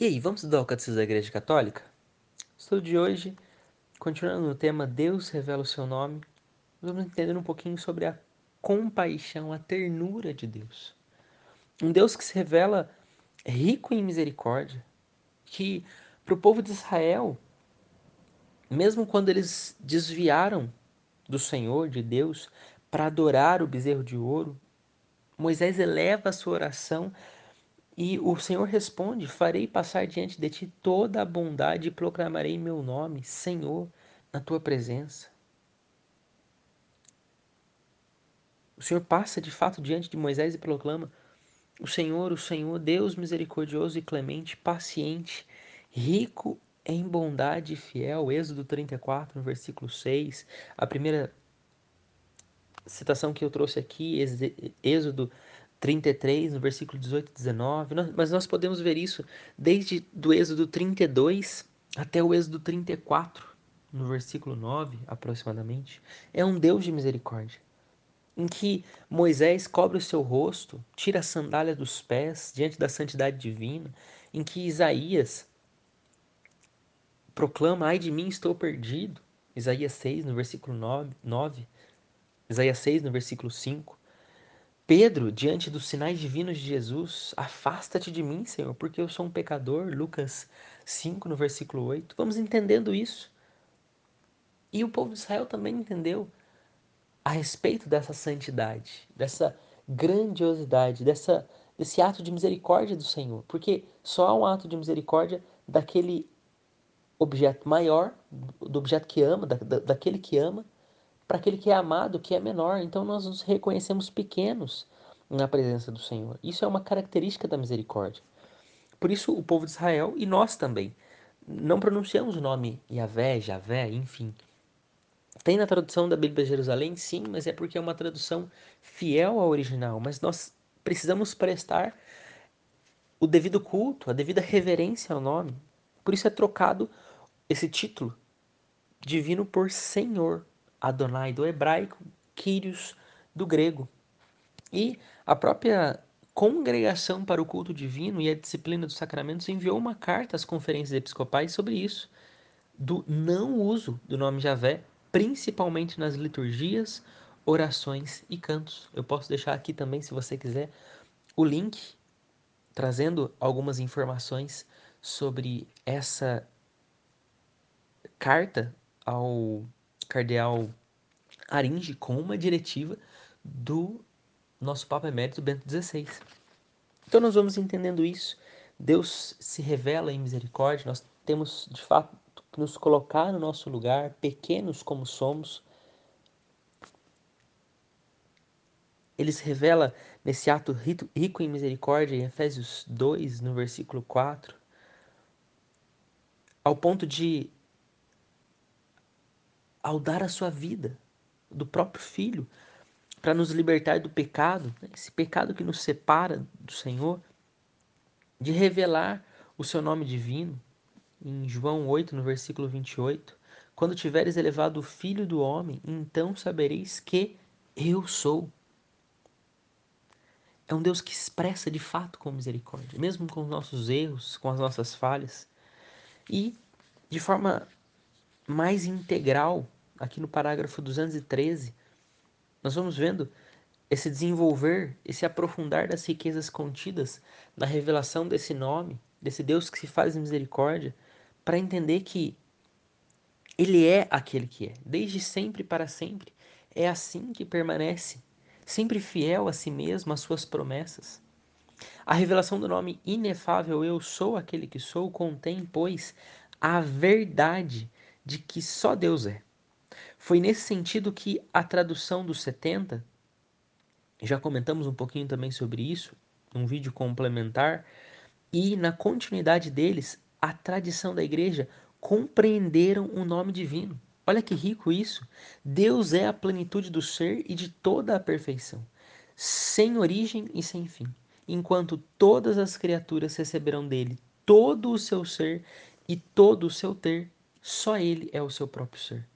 E aí, vamos estudar o Catecismo da Igreja Católica? O estudo de hoje, continuando no tema Deus revela o seu nome, vamos entender um pouquinho sobre a compaixão, a ternura de Deus. Um Deus que se revela rico em misericórdia, que para o povo de Israel, mesmo quando eles desviaram do Senhor, de Deus, para adorar o bezerro de ouro, Moisés eleva a sua oração e o Senhor responde: Farei passar diante de ti toda a bondade e proclamarei meu nome, Senhor, na tua presença. O Senhor passa de fato diante de Moisés e proclama: O Senhor, o Senhor, Deus misericordioso e clemente, paciente, rico em bondade e fiel. Êxodo 34, no versículo 6. A primeira citação que eu trouxe aqui, Êxodo 33, no versículo 18 e 19, mas nós podemos ver isso desde do Êxodo 32 até o Êxodo 34, no versículo 9 aproximadamente. É um Deus de misericórdia, em que Moisés cobre o seu rosto, tira a sandália dos pés diante da santidade divina, em que Isaías proclama: Ai de mim, estou perdido. Isaías 6, no versículo 9, 9 Isaías 6, no versículo 5. Pedro, diante dos sinais divinos de Jesus, afasta-te de mim, Senhor, porque eu sou um pecador. Lucas 5, no versículo 8. Vamos entendendo isso. E o povo de Israel também entendeu a respeito dessa santidade, dessa grandiosidade, dessa, desse ato de misericórdia do Senhor. Porque só há um ato de misericórdia daquele objeto maior, do objeto que ama, da, daquele que ama, para aquele que é amado, que é menor. Então nós nos reconhecemos pequenos na presença do Senhor. Isso é uma característica da misericórdia. Por isso o povo de Israel e nós também não pronunciamos o nome Yahvé, Javé, enfim. Tem na tradução da Bíblia de Jerusalém, sim, mas é porque é uma tradução fiel ao original. Mas nós precisamos prestar o devido culto, a devida reverência ao nome. Por isso é trocado esse título divino por Senhor, Adonai do hebraico, Kyrios do grego. E a própria Congregação para o Culto Divino e a Disciplina dos Sacramentos enviou uma carta às conferências episcopais sobre isso, do não uso do nome Javé, principalmente nas liturgias, orações e cantos. Eu posso deixar aqui também, se você quiser, o link trazendo algumas informações sobre essa carta ao cardeal Aringe com uma diretiva do nosso Papa Emérito Bento XVI. Então nós vamos entendendo isso. Deus se revela em misericórdia, nós temos de fato que nos colocar no nosso lugar, pequenos como somos. Ele se revela nesse ato rico em misericórdia, em Efésios 2, no versículo 4, ao ponto de ao dar a sua vida do próprio Filho para nos libertar do pecado, né? esse pecado que nos separa do Senhor, de revelar o seu nome divino. Em João 8, no versículo 28, quando tiveres elevado o Filho do homem, então sabereis que eu sou. É um Deus que expressa de fato com misericórdia, mesmo com os nossos erros, com as nossas falhas. E de forma mais integral, aqui no parágrafo 213, nós vamos vendo esse desenvolver, esse aprofundar das riquezas contidas na revelação desse nome, desse Deus que se faz misericórdia, para entender que ele é aquele que é, desde sempre para sempre. É assim que permanece, sempre fiel a si mesmo, às suas promessas. A revelação do nome inefável Eu sou aquele que sou contém, pois, a verdade de que só Deus é. Foi nesse sentido que a tradução dos 70, já comentamos um pouquinho também sobre isso, num vídeo complementar, e na continuidade deles, a tradição da igreja compreenderam o nome divino. Olha que rico isso! Deus é a plenitude do ser e de toda a perfeição, sem origem e sem fim, enquanto todas as criaturas receberão dele todo o seu ser e todo o seu ter, só ele é o seu próprio ser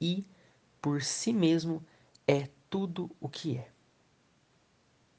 e por si mesmo é tudo o que é.